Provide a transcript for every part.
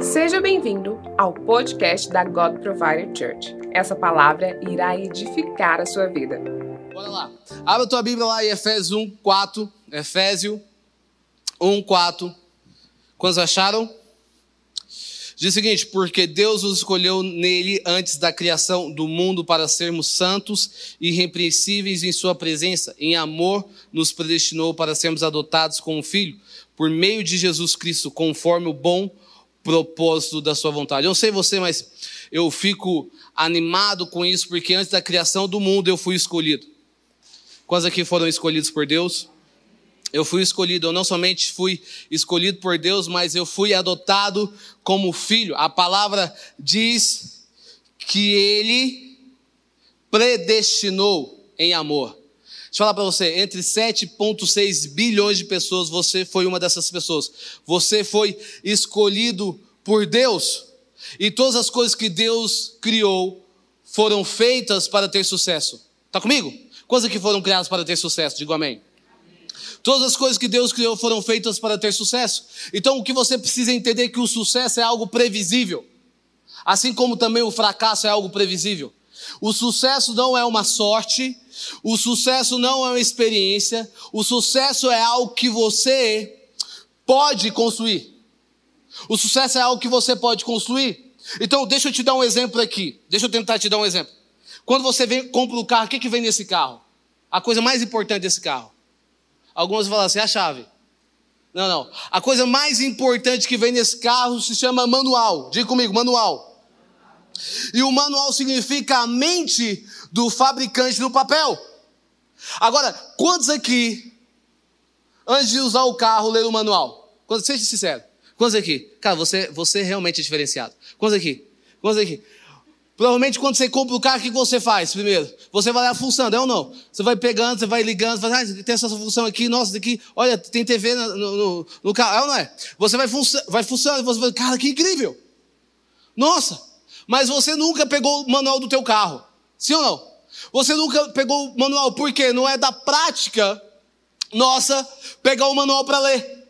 Seja bem-vindo ao podcast da God Provider Church. Essa palavra irá edificar a sua vida. Bora lá. Abra a tua Bíblia lá em Efésios 1, 4. Efésio 1, 4. Quantos acharam? Diz o seguinte: porque Deus nos escolheu nele antes da criação do mundo para sermos santos e irrepreensíveis em Sua presença. Em amor, nos predestinou para sermos adotados como filho, por meio de Jesus Cristo, conforme o bom propósito da Sua vontade. Eu não sei você, mas eu fico animado com isso, porque antes da criação do mundo eu fui escolhido. Quantos aqui foram escolhidos por Deus? Eu fui escolhido, eu não somente fui escolhido por Deus, mas eu fui adotado como filho. A palavra diz que ele predestinou em amor. Deixa eu falar para você, entre 7,6 bilhões de pessoas, você foi uma dessas pessoas. Você foi escolhido por Deus. E todas as coisas que Deus criou foram feitas para ter sucesso. Está comigo? Coisas que foram criadas para ter sucesso, digo amém. Todas as coisas que Deus criou foram feitas para ter sucesso. Então o que você precisa entender é que o sucesso é algo previsível. Assim como também o fracasso é algo previsível. O sucesso não é uma sorte, o sucesso não é uma experiência, o sucesso é algo que você pode construir. O sucesso é algo que você pode construir. Então, deixa eu te dar um exemplo aqui. Deixa eu tentar te dar um exemplo. Quando você vem, compra o um carro, o que, que vem nesse carro? A coisa mais importante desse carro. Algumas falam assim, a chave. Não, não. A coisa mais importante que vem nesse carro se chama manual. Diga comigo, manual. E o manual significa a mente do fabricante do papel. Agora, quantos aqui, antes de usar o carro, leram o manual? Quantos, seja sincero. Quantos aqui? Cara, você, você realmente é diferenciado. Quantos aqui? Quantos aqui? Provavelmente quando você compra o carro, o que você faz primeiro? Você vai lá fuçando, é ou não? Você vai pegando, você vai ligando, você vai, ah, tem essa função aqui, nossa, aqui, olha, tem TV no, no, no carro, é ou não é? Você vai, fuçando, vai fuçando, você vai, cara, que incrível! Nossa, mas você nunca pegou o manual do teu carro, sim ou não? Você nunca pegou o manual, por quê? Não é da prática nossa pegar o manual para ler.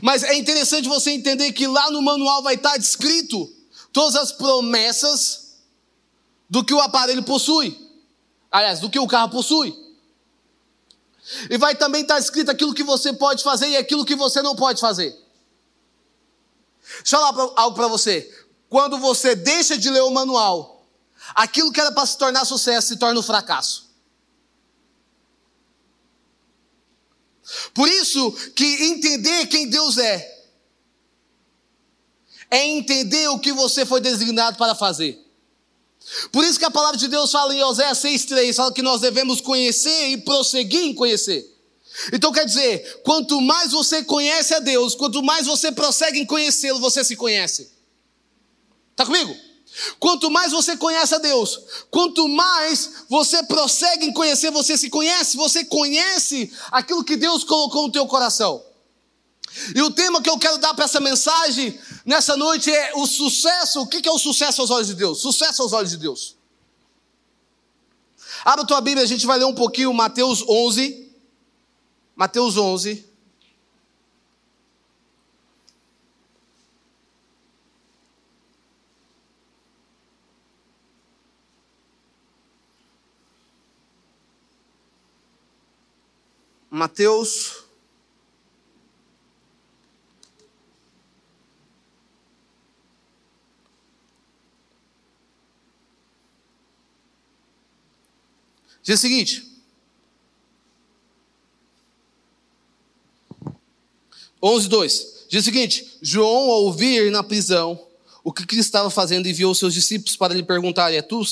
Mas é interessante você entender que lá no manual vai estar descrito todas as promessas do que o aparelho possui. Aliás, do que o carro possui. E vai também estar escrito aquilo que você pode fazer e aquilo que você não pode fazer. Deixa eu falar algo para você. Quando você deixa de ler o manual, aquilo que era para se tornar sucesso se torna um fracasso. Por isso que entender quem Deus é, é entender o que você foi designado para fazer. Por isso que a palavra de Deus fala em Oséias 6,3, fala que nós devemos conhecer e prosseguir em conhecer. Então quer dizer, quanto mais você conhece a Deus, quanto mais você prossegue em conhecê-lo, você se conhece. Está comigo? Quanto mais você conhece a Deus, quanto mais você prossegue em conhecer, você se conhece, você conhece aquilo que Deus colocou no teu coração. E o tema que eu quero dar para essa mensagem nessa noite é o sucesso. O que é o sucesso aos olhos de Deus? Sucesso aos olhos de Deus. Abra tua Bíblia, a gente vai ler um pouquinho Mateus 11. Mateus 11. Mateus Diz o seguinte. 11, 2. Diz o seguinte: João, ao ouvir na prisão o que Cristo estava fazendo, enviou seus discípulos para lhe perguntar: é tu,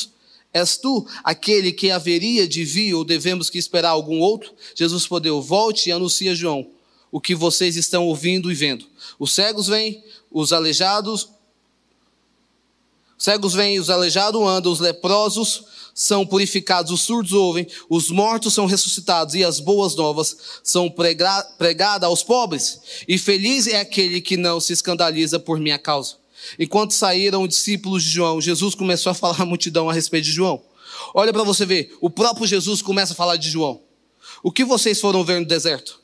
És tu aquele que haveria de vir ou devemos que esperar algum outro? Jesus respondeu: Volte e anuncie a João o que vocês estão ouvindo e vendo. Os cegos vêm, os aleijados, cegos vêm, os aleijados andam, os leprosos são purificados, os surdos ouvem, os mortos são ressuscitados e as boas novas são pregadas aos pobres. E feliz é aquele que não se escandaliza por minha causa. Enquanto saíram os discípulos de João, Jesus começou a falar à multidão a respeito de João. Olha para você ver, o próprio Jesus começa a falar de João. O que vocês foram ver no deserto?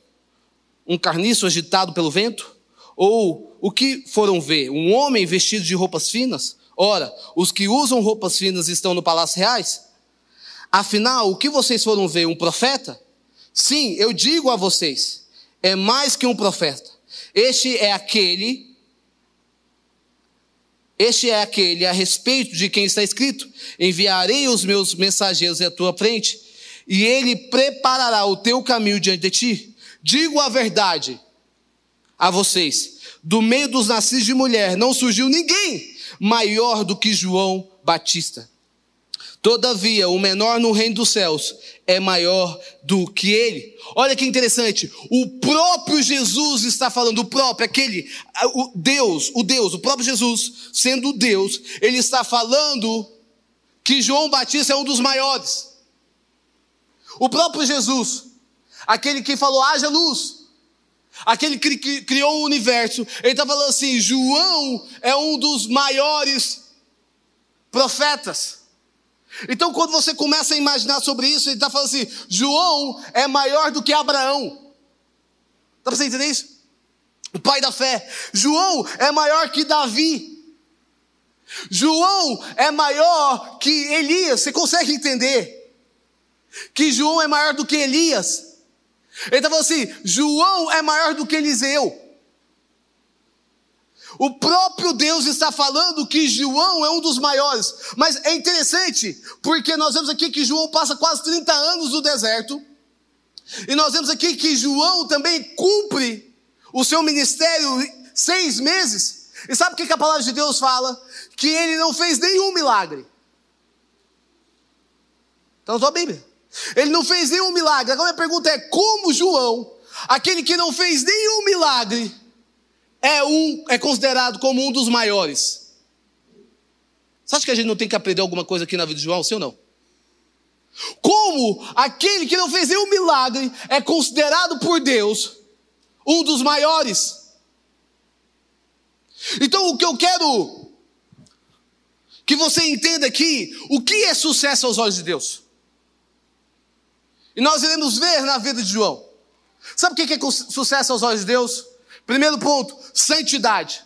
Um carniço agitado pelo vento? Ou o que foram ver? Um homem vestido de roupas finas? Ora, os que usam roupas finas estão no palácio reais? Afinal, o que vocês foram ver? Um profeta? Sim, eu digo a vocês, é mais que um profeta. Este é aquele este é aquele a respeito de quem está escrito: Enviarei os meus mensageiros à tua frente, e ele preparará o teu caminho diante de ti. Digo a verdade a vocês: do meio dos nascidos de mulher não surgiu ninguém maior do que João Batista. Todavia, o menor no reino dos céus é maior do que ele. Olha que interessante, o próprio Jesus está falando, o próprio, aquele, o Deus, o Deus, o próprio Jesus, sendo Deus, ele está falando que João Batista é um dos maiores. O próprio Jesus, aquele que falou, haja luz, aquele que criou o universo, ele está falando assim: João é um dos maiores profetas. Então, quando você começa a imaginar sobre isso, ele está falando assim: João é maior do que Abraão. Dá para você entender isso? O pai da fé. João é maior que Davi. João é maior que Elias. Você consegue entender? Que João é maior do que Elias. Ele está falando assim: João é maior do que Eliseu. O próprio Deus está falando que João é um dos maiores. Mas é interessante, porque nós vemos aqui que João passa quase 30 anos no deserto. E nós vemos aqui que João também cumpre o seu ministério seis meses. E sabe o que a palavra de Deus fala? Que ele não fez nenhum milagre. Então, sua Bíblia. Ele não fez nenhum milagre. Agora a minha pergunta é: como João, aquele que não fez nenhum milagre, é, um, é considerado como um dos maiores. Você acha que a gente não tem que aprender alguma coisa aqui na vida de João, sim ou não? Como aquele que não fez nenhum milagre é considerado por Deus um dos maiores. Então o que eu quero que você entenda aqui, o que é sucesso aos olhos de Deus? E nós iremos ver na vida de João. Sabe o que é sucesso aos olhos de Deus? Primeiro ponto, santidade.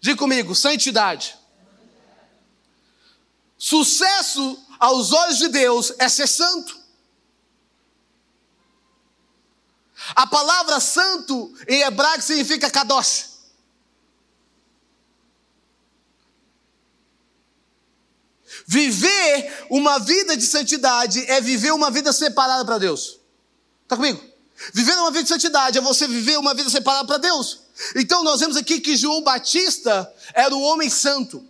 Diga comigo, santidade. Sucesso aos olhos de Deus é ser santo. A palavra santo em hebraico significa kadosh. Viver uma vida de santidade é viver uma vida separada para Deus. Está comigo? Viver uma vida de santidade é você viver uma vida separada para Deus. Então nós vemos aqui que João Batista era o homem santo.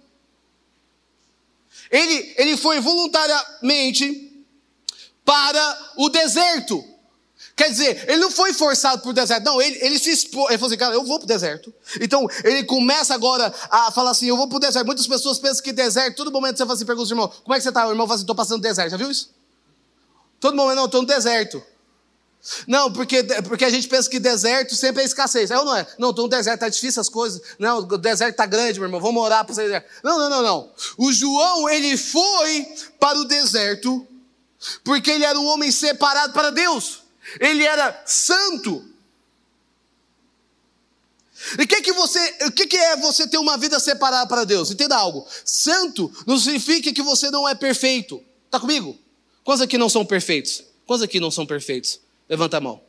Ele, ele foi voluntariamente para o deserto. Quer dizer, ele não foi forçado para o deserto, não, ele, ele se expôs, ele falou assim, cara, eu vou para o deserto. Então, ele começa agora a falar assim, eu vou para o deserto. Muitas pessoas pensam que deserto, todo momento você fala assim, pergunta irmão, como é que você está? O irmão fala assim, estou passando deserto, já viu isso? Todo momento, não, estou no deserto. Não, porque, porque a gente pensa que deserto sempre é escassez. É ou não é? Não, estou no deserto, está difícil as coisas. Não, o deserto está grande, meu irmão, vamos orar para o deserto. Não, não, não, não. O João, ele foi para o deserto porque ele era um homem separado para Deus. Ele era santo. E o que, que, o que, que é você ter uma vida separada para Deus? Entenda algo. Santo não significa que você não é perfeito. Está comigo? Quantos aqui não são perfeitos? Quantos aqui não são perfeitos? Levanta a mão.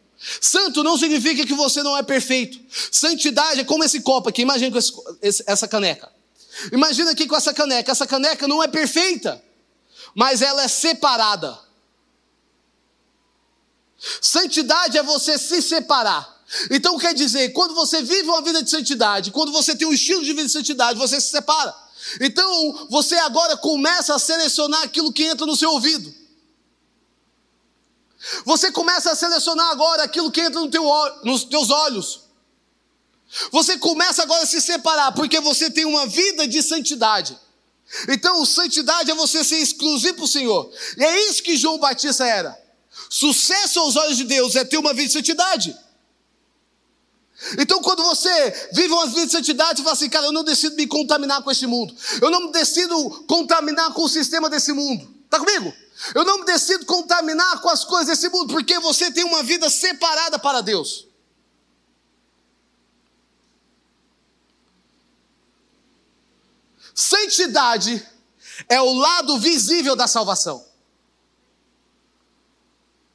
Santo não significa que você não é perfeito. Santidade é como esse copo aqui. Imagina com esse, essa caneca. Imagina aqui com essa caneca. Essa caneca não é perfeita, mas ela é separada. Santidade é você se separar. Então quer dizer, quando você vive uma vida de santidade, quando você tem um estilo de vida de santidade, você se separa. Então você agora começa a selecionar aquilo que entra no seu ouvido. Você começa a selecionar agora aquilo que entra no teu, nos teus olhos. Você começa agora a se separar, porque você tem uma vida de santidade. Então, santidade é você ser exclusivo para o Senhor. E é isso que João Batista era. Sucesso aos olhos de Deus é ter uma vida de santidade. Então, quando você vive uma vida de santidade, você fala assim, cara, eu não decido me contaminar com este mundo. Eu não decido contaminar com o sistema desse mundo. Está comigo? Eu não me decido contaminar com as coisas desse mundo, porque você tem uma vida separada para Deus. Santidade é o lado visível da salvação.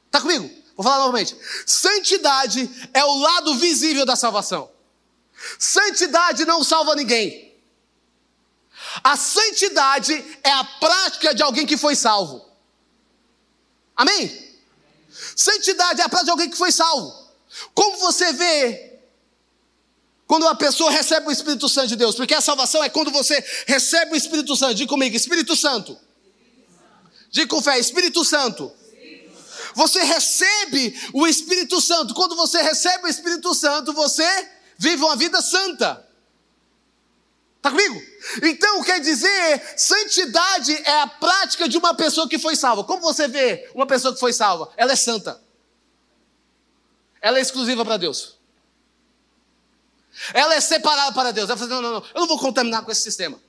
Está comigo? Vou falar novamente. Santidade é o lado visível da salvação. Santidade não salva ninguém. A santidade é a prática de alguém que foi salvo. Amém? Santidade é a prática de alguém que foi salvo. Como você vê quando a pessoa recebe o Espírito Santo de Deus? Porque a salvação é quando você recebe o Espírito Santo. Diga comigo, Espírito Santo. Diga com fé, Espírito Santo. Você recebe o Espírito Santo. Quando você recebe o Espírito Santo, você vive uma vida santa. Está comigo? Então quer dizer, santidade é a prática de uma pessoa que foi salva. Como você vê uma pessoa que foi salva? Ela é santa. Ela é exclusiva para Deus. Ela é separada para Deus. Ela fala, não, não, não, eu não vou contaminar com esse sistema.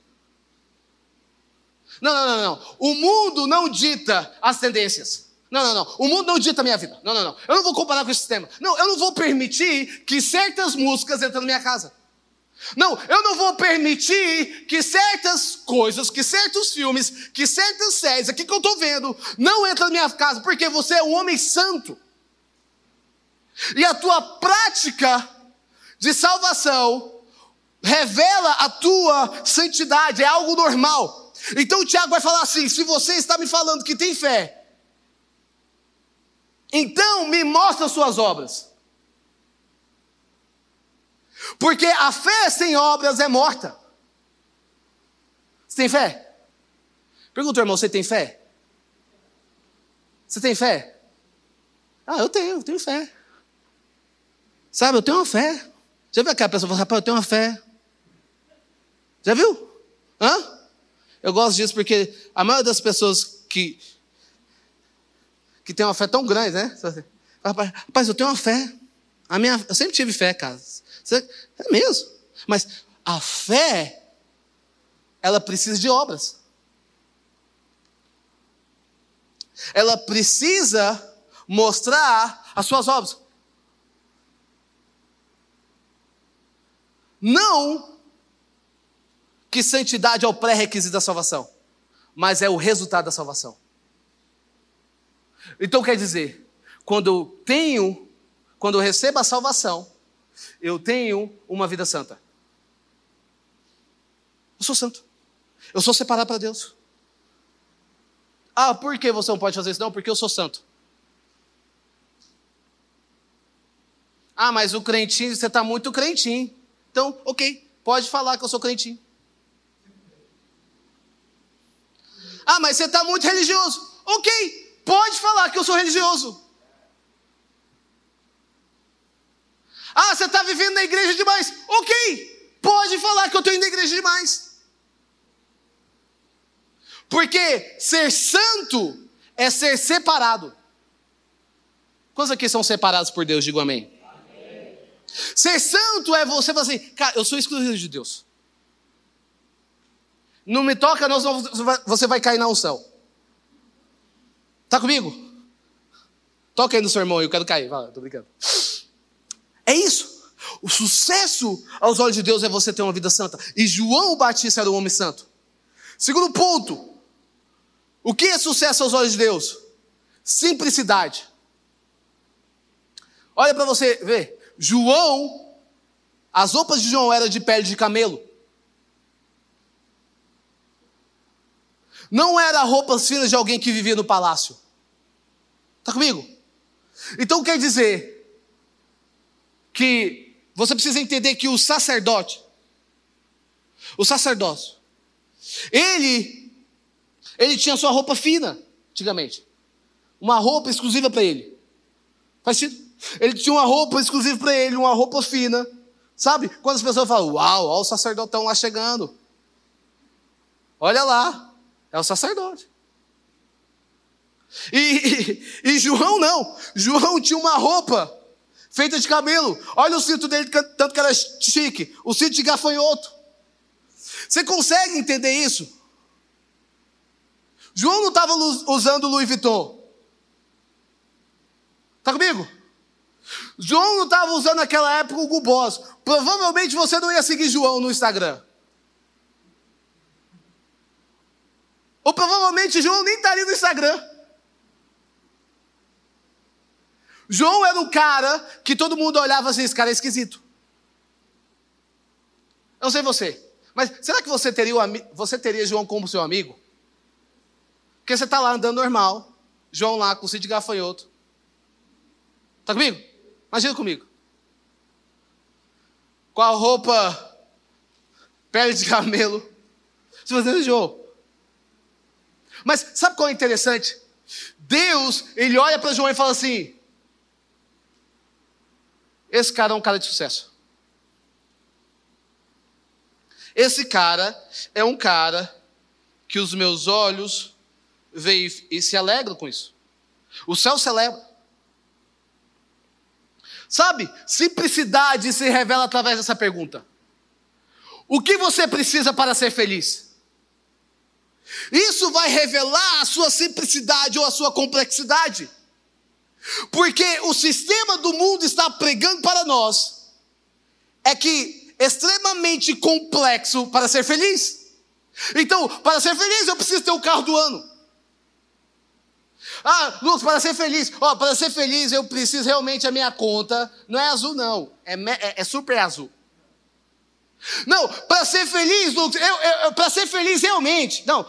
Não, não, não, não. O mundo não dita as tendências. Não, não, não. O mundo não dita a minha vida. Não, não, não. Eu não vou comparar com esse sistema. Não, eu não vou permitir que certas músicas entrem na minha casa. Não, eu não vou permitir que certas coisas, que certos filmes, que certas séries aqui que eu estou vendo, não entrem na minha casa, porque você é um homem santo. E a tua prática de salvação revela a tua santidade, é algo normal. Então o Tiago vai falar assim: se você está me falando que tem fé, então me mostra suas obras. Porque a fé sem obras é morta. Você tem fé? Pergunta, irmão, você tem fé? Você tem fé? Ah, eu tenho, eu tenho fé. Sabe, eu tenho uma fé. Já viu aquela pessoa falando, rapaz, eu tenho uma fé. Já viu? Hã? Eu gosto disso porque a maioria das pessoas que, que tem uma fé tão grande, né? Rapaz, rapaz, eu tenho uma fé. A minha, eu sempre tive fé, cara. É mesmo. Mas a fé, ela precisa de obras. Ela precisa mostrar as suas obras. Não que santidade é o pré-requisito da salvação, mas é o resultado da salvação. Então quer dizer, quando eu tenho, quando eu recebo a salvação, eu tenho uma vida santa. Eu sou santo. Eu sou separado para Deus. Ah, por que você não pode fazer isso? Não, porque eu sou santo. Ah, mas o crentinho, você está muito crentinho. Então, ok, pode falar que eu sou crentinho. Ah, mas você está muito religioso. Ok, pode falar que eu sou religioso. Ah, você está vivendo na igreja demais. Ok, pode falar que eu estou indo na igreja demais. Porque ser santo é ser separado. Quantos aqui são separados por Deus? Digo amém. amém. Ser santo é você falar assim, cara, eu sou exclusivo de Deus. Não me toca, não, você vai cair na unção. Tá comigo? Toca aí no seu irmão, eu quero cair. Vai, tô brincando. É isso. O sucesso aos olhos de Deus é você ter uma vida santa. E João o Batista era um homem santo. Segundo ponto. O que é sucesso aos olhos de Deus? Simplicidade. Olha para você ver. João, as roupas de João eram de pele de camelo. Não era roupas finas de alguém que vivia no palácio. Está comigo? Então quer dizer, que você precisa entender que o sacerdote, o sacerdócio, ele, ele tinha sua roupa fina, antigamente. Uma roupa exclusiva para ele. Faz sentido? Ele tinha uma roupa exclusiva para ele, uma roupa fina. Sabe? Quando as pessoas falam, uau, olha o sacerdotão lá chegando. Olha lá, é o sacerdote. E, e, e João não. João tinha uma roupa feita de camelo. Olha o cinto dele, tanto que era chique. O cinto de gafanhoto. Você consegue entender isso? João não estava usando Louis Vuitton. Está comigo? João não estava usando naquela época o Boss. Provavelmente você não ia seguir João no Instagram. Ou provavelmente João nem estaria no Instagram. João era o cara que todo mundo olhava assim, esse cara é esquisito. Eu não sei você, mas será que você teria, você teria João como seu amigo? Porque você está lá andando normal, João lá com o de gafanhoto. Está comigo? Imagina comigo. Com a roupa pele de camelo. Se você João. Mas sabe qual é interessante? Deus, ele olha para João e fala assim: esse cara é um cara de sucesso. Esse cara é um cara que os meus olhos veem e se alegram com isso. O céu celebra. Sabe, simplicidade se revela através dessa pergunta: O que você precisa para ser feliz? Isso vai revelar a sua simplicidade ou a sua complexidade. Porque o sistema do mundo está pregando para nós é que extremamente complexo para ser feliz. Então, para ser feliz, eu preciso ter o carro do ano. Ah, Lucas, para ser feliz, ó, para ser feliz eu preciso realmente a minha conta, não é azul não, é, é, é super azul. Não, para ser feliz, Lucas, eu, eu, para ser feliz realmente, não,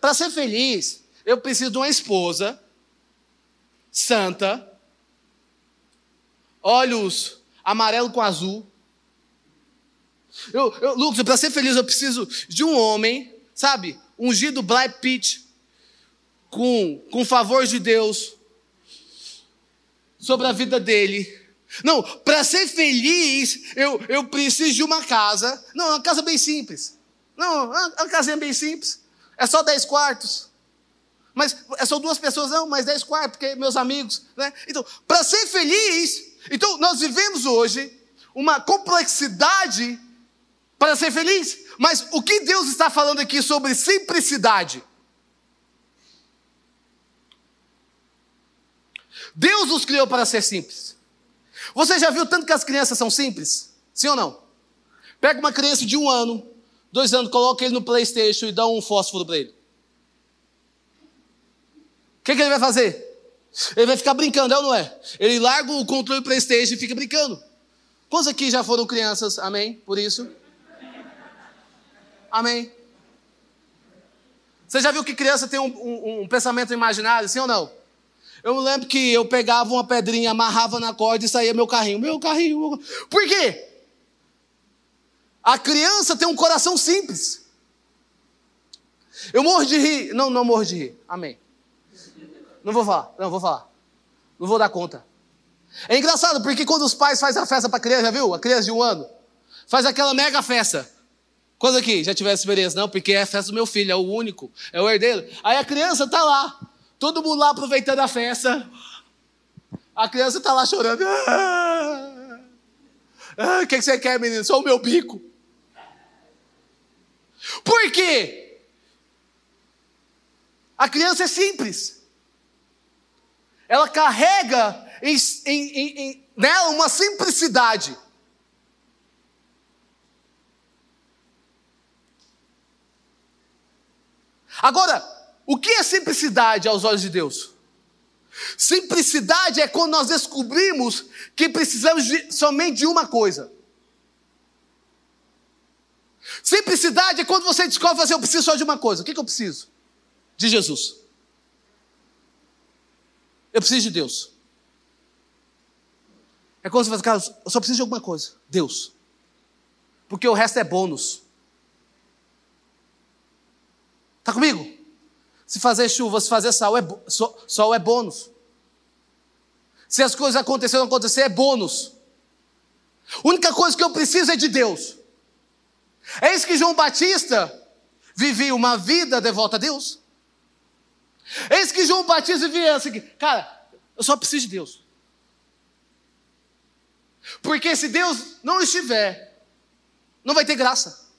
para ser feliz, eu preciso de uma esposa santa, olhos amarelo com azul. Eu, eu, Lucas, para ser feliz eu preciso de um homem, sabe, ungido Black Pitt, com, com favor de Deus sobre a vida dele. Não, para ser feliz, eu, eu preciso de uma casa. Não, uma casa bem simples. Não, uma casinha bem simples. É só 10 quartos. Mas é só duas pessoas, não, mas dez quartos, porque meus amigos, né? Então, para ser feliz, então nós vivemos hoje uma complexidade para ser feliz. Mas o que Deus está falando aqui sobre simplicidade? Deus nos criou para ser simples. Você já viu tanto que as crianças são simples? Sim ou não? Pega uma criança de um ano, dois anos, coloca ele no Playstation e dá um fósforo para ele. O que, que ele vai fazer? Ele vai ficar brincando, é ou não é? Ele larga o controle Playstation e fica brincando. Quantos aqui já foram crianças? Amém? Por isso? Amém? Você já viu que criança tem um, um, um pensamento imaginário, sim ou não? Eu lembro que eu pegava uma pedrinha, amarrava na corda e saía meu carrinho. Meu carrinho. Meu... Por quê? A criança tem um coração simples. Eu morro de rir. Não, não morro de rir. Amém. Não vou falar, não vou falar. Não vou dar conta. É engraçado, porque quando os pais fazem a festa para a criança, já viu? A criança de um ano. Faz aquela mega festa. Quantos aqui já tiveram experiência? Não, porque é a festa do meu filho, é o único, é o herdeiro. Aí a criança tá lá, todo mundo lá aproveitando a festa. A criança tá lá chorando. Ah, ah, o que, que você quer, menino? Só o meu bico. Por quê? A criança é simples ela carrega em, em, em, nela uma simplicidade. Agora, o que é simplicidade aos olhos de Deus? Simplicidade é quando nós descobrimos que precisamos de, somente de uma coisa. Simplicidade é quando você descobre assim, eu preciso só de uma coisa. O que, que eu preciso? De Jesus. Eu preciso de Deus. É quando você fala, cara, eu só preciso de alguma coisa. Deus. Porque o resto é bônus. Está comigo? Se fazer chuva, se fazer sol é, sol, sol é bônus. Se as coisas acontecerem ou não acontecer, é bônus. A única coisa que eu preciso é de Deus. É isso que João Batista vivia uma vida devota a Deus. Eis que João Batista via assim, cara, eu só preciso de Deus. Porque se Deus não estiver, não vai ter graça.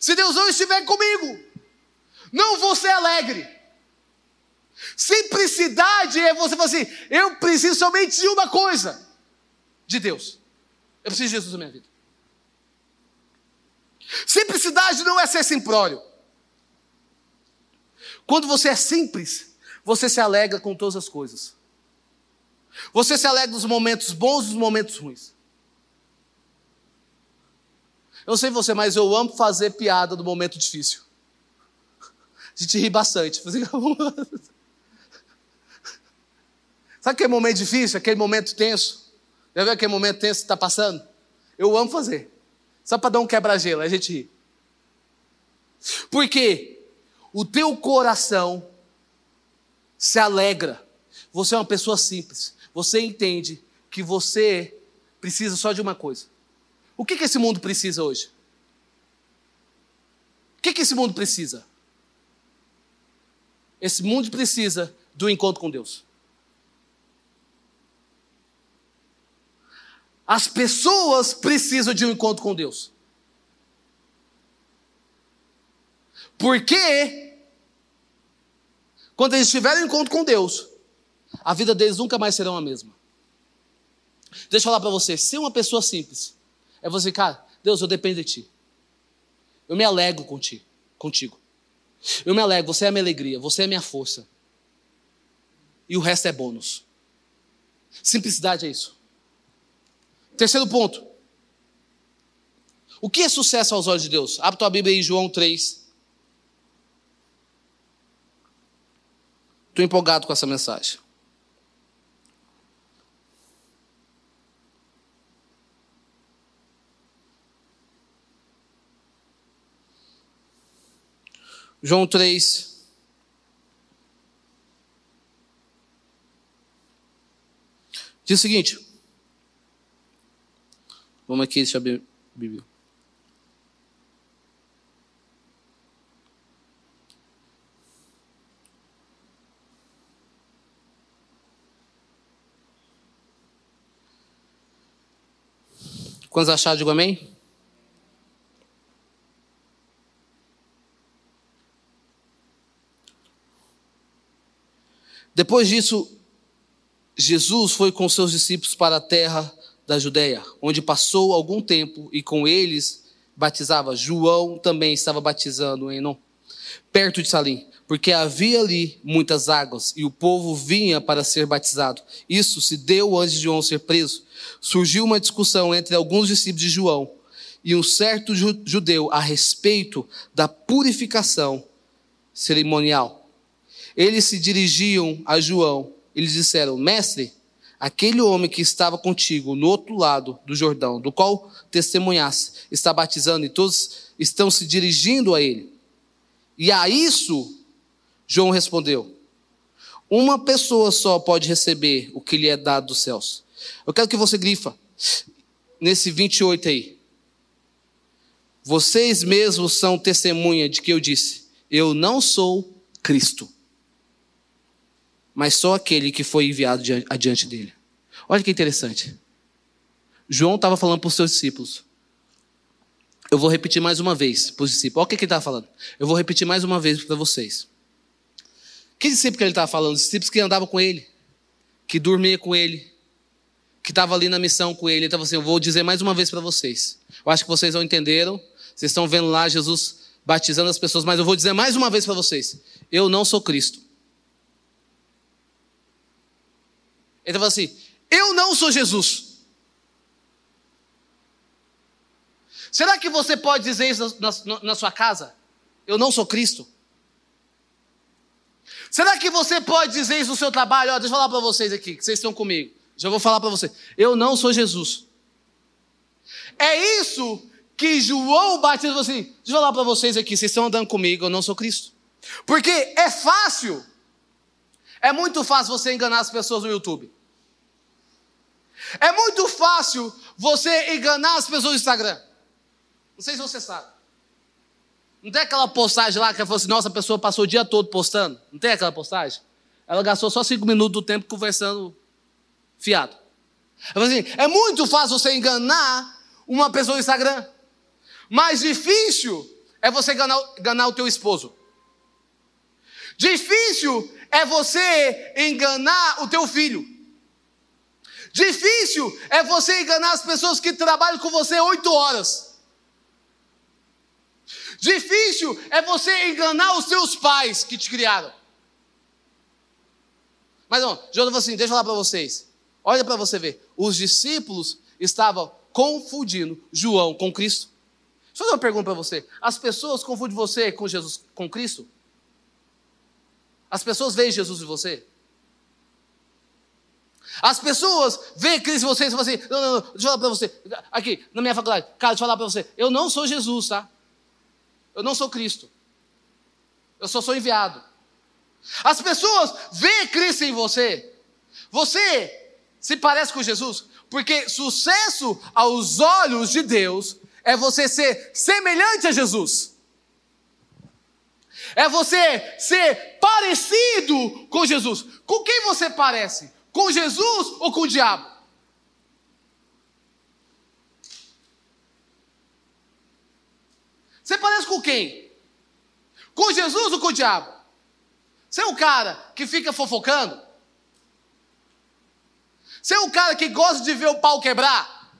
Se Deus não estiver comigo, não vou ser alegre. Simplicidade é você falar assim: eu preciso somente de uma coisa: de Deus. Eu preciso de Jesus na minha vida. Simplicidade não é ser simplório. Quando você é simples, você se alegra com todas as coisas. Você se alegra nos momentos bons e nos momentos ruins. Eu não sei você, mas eu amo fazer piada no momento difícil. A gente ri bastante. Sabe aquele momento difícil, aquele momento tenso? Já viu aquele momento tenso que está passando? Eu amo fazer. Só para dar um quebra-gelo, a gente ri. Porque o teu coração se alegra. Você é uma pessoa simples. Você entende que você precisa só de uma coisa. O que, que esse mundo precisa hoje? O que, que esse mundo precisa? Esse mundo precisa do encontro com Deus. As pessoas precisam de um encontro com Deus. Porque quando eles tiverem encontro com Deus, a vida deles nunca mais será a mesma. Deixa eu falar para você, ser uma pessoa simples é você, cara, Deus, eu dependo de ti. Eu me alegro contigo, contigo. Eu me alegro, você é a minha alegria, você é a minha força. E o resto é bônus. Simplicidade é isso. Terceiro ponto. O que é sucesso aos olhos de Deus? Abre tua Bíblia em João 3. Estou empolgado com essa mensagem. João 3. Diz o seguinte. Vamos aqui, deixa eu abrir a Bíblia. Quantos acharam, digo amém? Depois disso, Jesus foi com seus discípulos para a terra da Judéia, onde passou algum tempo e com eles batizava. João também estava batizando em Enon, perto de Salim, porque havia ali muitas águas e o povo vinha para ser batizado. Isso se deu antes de João ser preso. Surgiu uma discussão entre alguns discípulos de João e um certo judeu a respeito da purificação cerimonial. Eles se dirigiam a João e lhe disseram: Mestre, aquele homem que estava contigo no outro lado do Jordão, do qual testemunhasse, está batizando e todos estão se dirigindo a ele. E a isso, João respondeu: Uma pessoa só pode receber o que lhe é dado dos céus. Eu quero que você grifa nesse 28 aí. Vocês mesmos são testemunha de que eu disse: Eu não sou Cristo mas só aquele que foi enviado adiante dele. Olha que interessante. João estava falando para os seus discípulos. Eu vou repetir mais uma vez para os discípulos. Olha o que, ele estava falando. Eu vou repetir mais uma vez para vocês. Que discípulo que ele estava falando? Os discípulos que andavam com ele, que dormia com ele, que estava ali na missão com ele. Ele estava assim: Eu vou dizer mais uma vez para vocês. Eu acho que vocês não entenderam. Vocês estão vendo lá Jesus batizando as pessoas, mas eu vou dizer mais uma vez para vocês: Eu não sou Cristo. Ele falou assim: Eu não sou Jesus. Será que você pode dizer isso na, na, na sua casa? Eu não sou Cristo. Será que você pode dizer isso no seu trabalho? Ó, deixa eu falar para vocês aqui, que vocês estão comigo. Já vou falar para você. Eu não sou Jesus. É isso que João Batista falou assim: deixa eu falar para vocês aqui, vocês estão andando comigo, eu não sou Cristo. Porque é fácil é muito fácil você enganar as pessoas no YouTube. É muito fácil você enganar as pessoas no Instagram. Não sei se você sabe. Não tem aquela postagem lá que falou assim: nossa, a pessoa passou o dia todo postando? Não tem aquela postagem? Ela gastou só cinco minutos do tempo conversando fiado. Assim, é muito fácil você enganar uma pessoa no Instagram. Mais difícil é você enganar, enganar o teu esposo. Difícil é você enganar o teu filho. Difícil é você enganar as pessoas que trabalham com você oito horas. Difícil é você enganar os seus pais que te criaram. Mas não, falou assim: deixa eu falar para vocês. Olha para você ver. Os discípulos estavam confundindo João com Cristo. Deixa eu fazer uma pergunta para você. As pessoas confundem você com Jesus, com Cristo? As pessoas veem Jesus em você? As pessoas veem Cristo em você e falam assim: não, não, não, deixa eu falar para você. Aqui, na minha faculdade, cara, deixa eu falar para você. Eu não sou Jesus, tá? Eu não sou Cristo. Eu só sou enviado. As pessoas veem Cristo em você. Você se parece com Jesus, porque sucesso aos olhos de Deus é você ser semelhante a Jesus. É você ser parecido com Jesus. Com quem você parece? Com Jesus ou com o diabo? Você parece com quem? Com Jesus ou com o diabo? Você é um cara que fica fofocando? Você é um cara que gosta de ver o pau quebrar?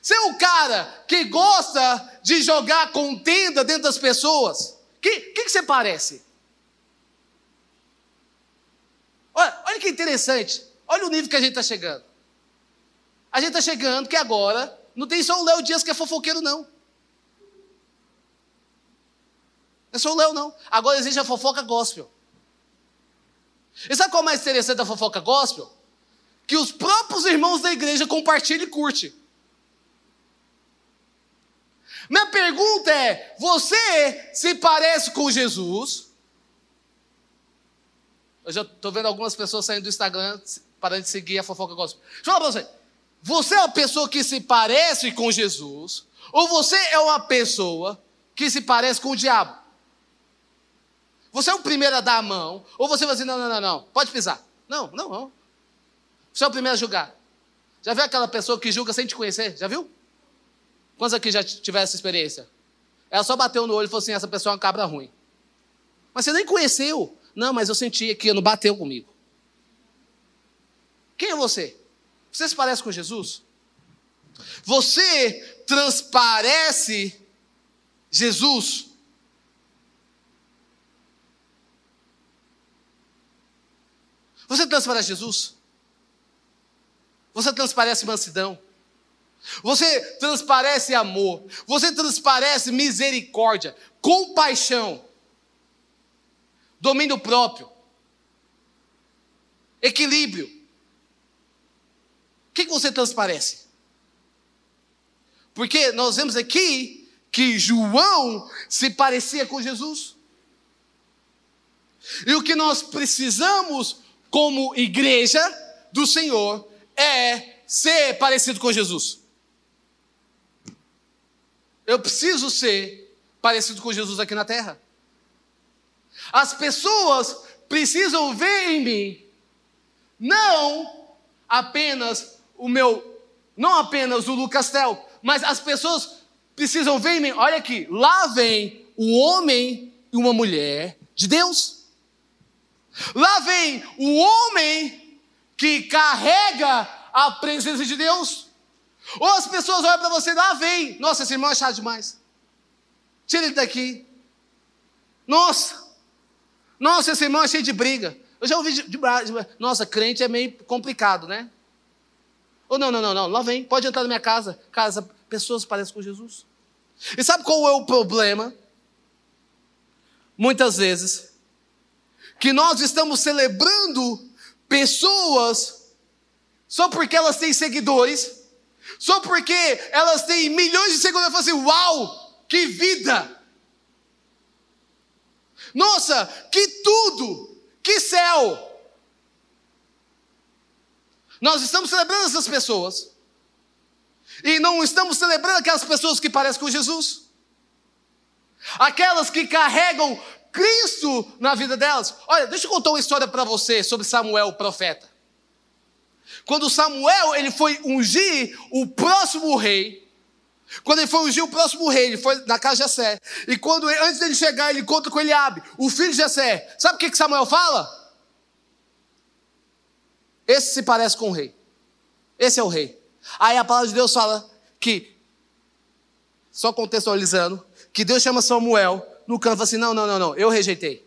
Você é um cara que gosta de jogar contenda dentro das pessoas? O que, que, que, você parece? Olha, olha que interessante. Olha o nível que a gente está chegando. A gente está chegando que agora não tem só o Léo Dias que é fofoqueiro, não. Não só o Léo, não. Agora existe a fofoca gospel. E sabe qual é mais interessante da fofoca gospel? Que os próprios irmãos da igreja compartilham e curtem. Minha pergunta é: você se parece com Jesus? Eu já estou vendo algumas pessoas saindo do Instagram parando de seguir a fofoca gospel. Deixa eu falar para você. Você é uma pessoa que se parece com Jesus? Ou você é uma pessoa que se parece com o diabo? Você é o primeiro a dar a mão, ou você vai dizer, não, não, não, não, pode pisar. Não, não, não. Você é o primeiro a julgar. Já viu aquela pessoa que julga sem te conhecer? Já viu? Quantos aqui já tiveram essa experiência? Ela só bateu no olho e falou assim: essa pessoa é uma cabra ruim. Mas você nem conheceu. Não, mas eu senti que não bateu comigo. Quem é você? Você se parece com Jesus? Você transparece Jesus? Você transparece Jesus? Você transparece mansidão? Você transparece amor? Você transparece misericórdia, compaixão, domínio próprio, equilíbrio? O que, você transparece? Porque nós vemos aqui que João se parecia com Jesus. E o que nós precisamos como igreja do Senhor é ser parecido com Jesus. Eu preciso ser parecido com Jesus aqui na terra. As pessoas precisam ver em mim não apenas o meu, não apenas o Lucas Tel, mas as pessoas precisam ver em mim. Olha aqui, lá vem o homem e uma mulher de Deus. Lá vem o homem que carrega a presença de Deus. Ou as pessoas olham para você, lá vem, nossa, esse irmão é chato demais. Tira ele daqui. Nossa, nossa, esse irmão é cheio de briga. Eu já ouvi de, de, nossa, crente é meio complicado, né? Ou não, não, não, não, lá vem, pode entrar na minha casa. Casa, pessoas parecem com Jesus. E sabe qual é o problema? Muitas vezes, que nós estamos celebrando pessoas só porque elas têm seguidores, só porque elas têm milhões de seguidores, assim, uau, que vida! Nossa, que tudo, que céu! Nós estamos celebrando essas pessoas. E não estamos celebrando aquelas pessoas que parecem com Jesus. Aquelas que carregam Cristo na vida delas. Olha, deixa eu contar uma história para você sobre Samuel, o profeta. Quando Samuel ele foi ungir o próximo rei, quando ele foi ungir o próximo rei, ele foi na casa de Jessé. E quando antes dele chegar, ele encontra com Eliabe, o filho de Jessé. Sabe o que, que Samuel fala? Esse se parece com o rei. Esse é o rei. Aí a palavra de Deus fala que só contextualizando, que Deus chama Samuel no canto e fala assim: não, não, não, não, eu rejeitei.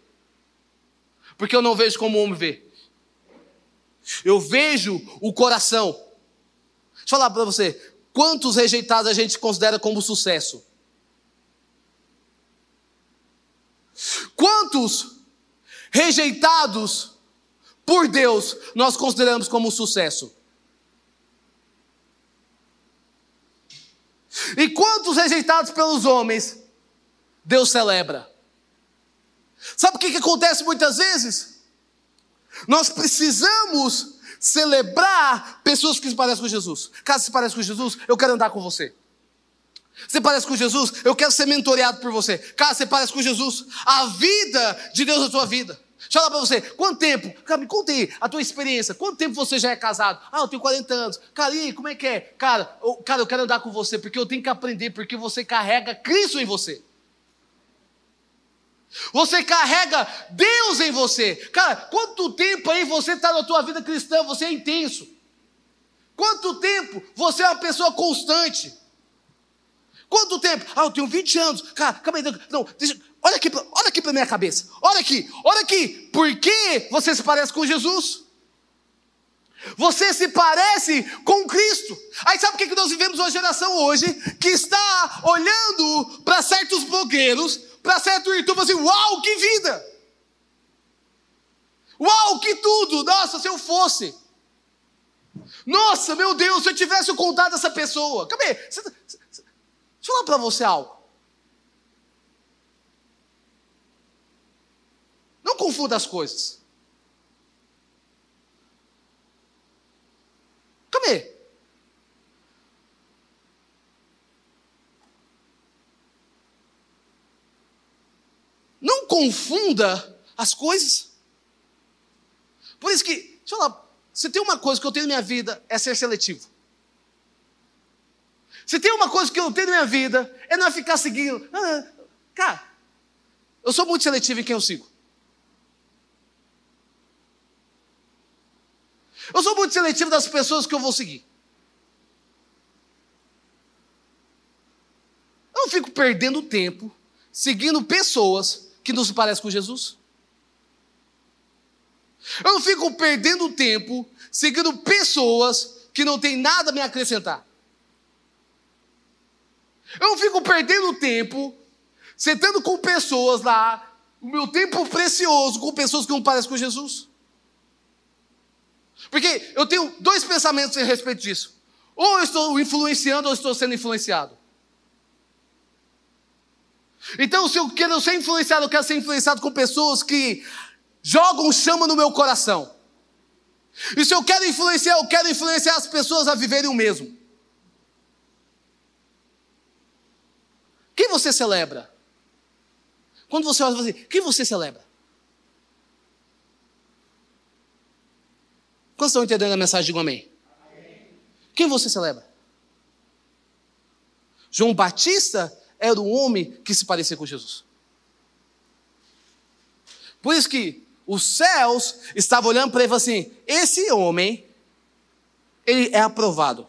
Porque eu não vejo como o homem vê. Eu vejo o coração. Deixa eu falar para você: quantos rejeitados a gente considera como sucesso? Quantos rejeitados por Deus nós consideramos como sucesso? E quantos rejeitados pelos homens Deus celebra? Sabe o que, que acontece muitas vezes? Nós precisamos celebrar pessoas que se parecem com Jesus. Caso se pareça com Jesus, eu quero andar com você. Você parece com Jesus? Eu quero ser mentoreado por você. Caso você parece com Jesus, a vida de Deus na sua vida. Deixa eu falar para você, quanto tempo? Cara, me conta aí a tua experiência. Quanto tempo você já é casado? Ah, eu tenho 40 anos. Cara, e aí, como é que é? Cara, eu, cara, eu quero andar com você porque eu tenho que aprender, porque você carrega Cristo em você. Você carrega Deus em você. Cara, quanto tempo aí você está na tua vida cristã? Você é intenso. Quanto tempo você é uma pessoa constante? Quanto tempo? Ah, eu tenho 20 anos. Cara, calma aí. Não, deixa, olha aqui, olha aqui para minha cabeça. Olha aqui, olha aqui. Por que você se parece com Jesus? Você se parece com Cristo. Aí sabe o que nós vivemos uma geração hoje que está olhando para certos blogueiros, para certo YouTube, assim, uau, que vida! Uau, que tudo! Nossa, se eu fosse. Nossa, meu Deus, se eu tivesse contado essa pessoa. Você, tá, Deixa eu falar para você algo. Não confunda as coisas. Calma aí. Não confunda as coisas. Por isso que, deixa eu falar, se tem uma coisa que eu tenho na minha vida é ser seletivo. Se tem uma coisa que eu tenho na minha vida, é não ficar seguindo. Ah, cara, eu sou muito seletivo em quem eu sigo. Eu sou muito seletivo das pessoas que eu vou seguir. Eu não fico perdendo tempo seguindo pessoas que não se parecem com Jesus. Eu não fico perdendo tempo seguindo pessoas que não têm nada a me acrescentar. Eu não fico perdendo tempo sentando com pessoas lá, o meu tempo precioso com pessoas que não parecem com Jesus. Porque eu tenho dois pensamentos a respeito disso. Ou eu estou influenciando ou eu estou sendo influenciado. Então, se eu quero ser influenciado, eu quero ser influenciado com pessoas que jogam chama no meu coração. E se eu quero influenciar, eu quero influenciar as pessoas a viverem o mesmo. Quem você celebra? Quando você olha assim, quem você celebra? Quantos estão entendendo a mensagem? Digam amém. amém. Quem você celebra? João Batista era o homem que se parecia com Jesus. Por isso que os céus estavam olhando para ele e falaram assim: esse homem, ele é aprovado.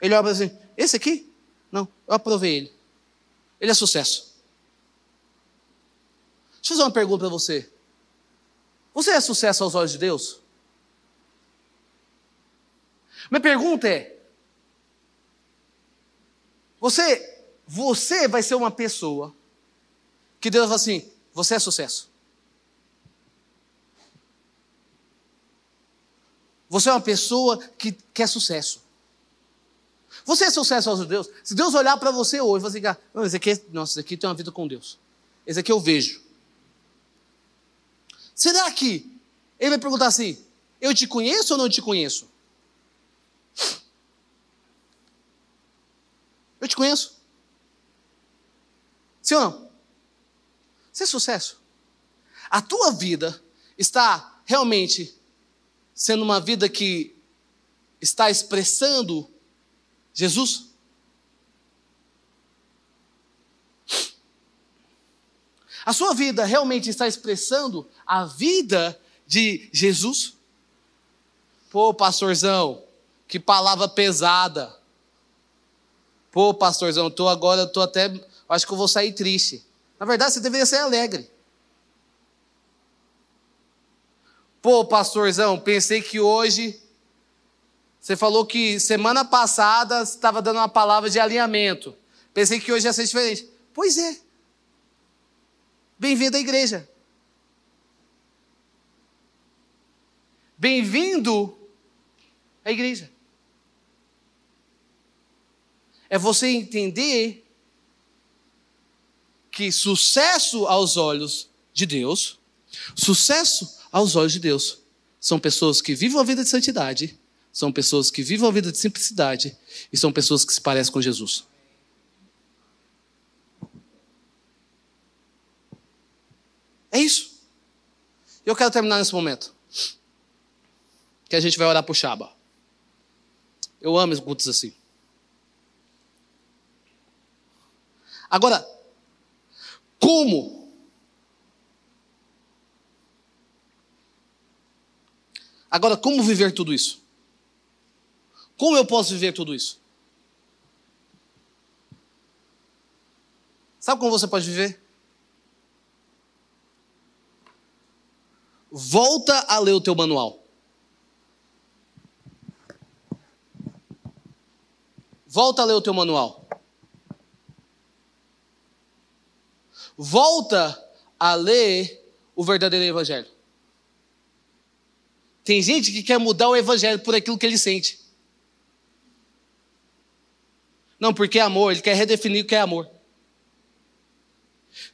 Ele olha assim: esse aqui não, eu aprovei ele. Ele é sucesso. Deixa eu fazer uma pergunta para você. Você é sucesso aos olhos de Deus? Minha pergunta é: você, você vai ser uma pessoa que Deus vai assim, você é sucesso. Você é uma pessoa que quer sucesso. Você é sucesso aos Deus? Se Deus olhar para você hoje, você ficar, não, esse aqui, é, nossa, esse aqui tem uma vida com Deus. Esse aqui eu vejo. Será que ele vai perguntar assim: eu te conheço ou não te conheço? Eu te conheço? Sim ou não? Você é sucesso? A tua vida está realmente sendo uma vida que está expressando Jesus? A sua vida realmente está expressando a vida de Jesus? Pô, pastorzão, que palavra pesada. Pô, pastorzão, tô agora, tô até. Acho que eu vou sair triste. Na verdade, você deveria ser alegre. Pô, pastorzão, pensei que hoje. Você falou que semana passada você estava dando uma palavra de alinhamento. Pensei que hoje ia ser diferente. Pois é. Bem-vindo à igreja. Bem-vindo à igreja. É você entender que sucesso aos olhos de Deus, sucesso aos olhos de Deus, são pessoas que vivem a vida de santidade, são pessoas que vivem a vida de simplicidade e são pessoas que se parecem com Jesus. É isso. Eu quero terminar nesse momento. Que a gente vai orar por Shaba. Eu amo cultos assim. Agora, como? Agora, como viver tudo isso? Como eu posso viver tudo isso? Sabe como você pode viver? Volta a ler o teu manual. Volta a ler o teu manual. Volta a ler o verdadeiro evangelho. Tem gente que quer mudar o evangelho por aquilo que ele sente. Não, porque é amor, ele quer redefinir o que é amor.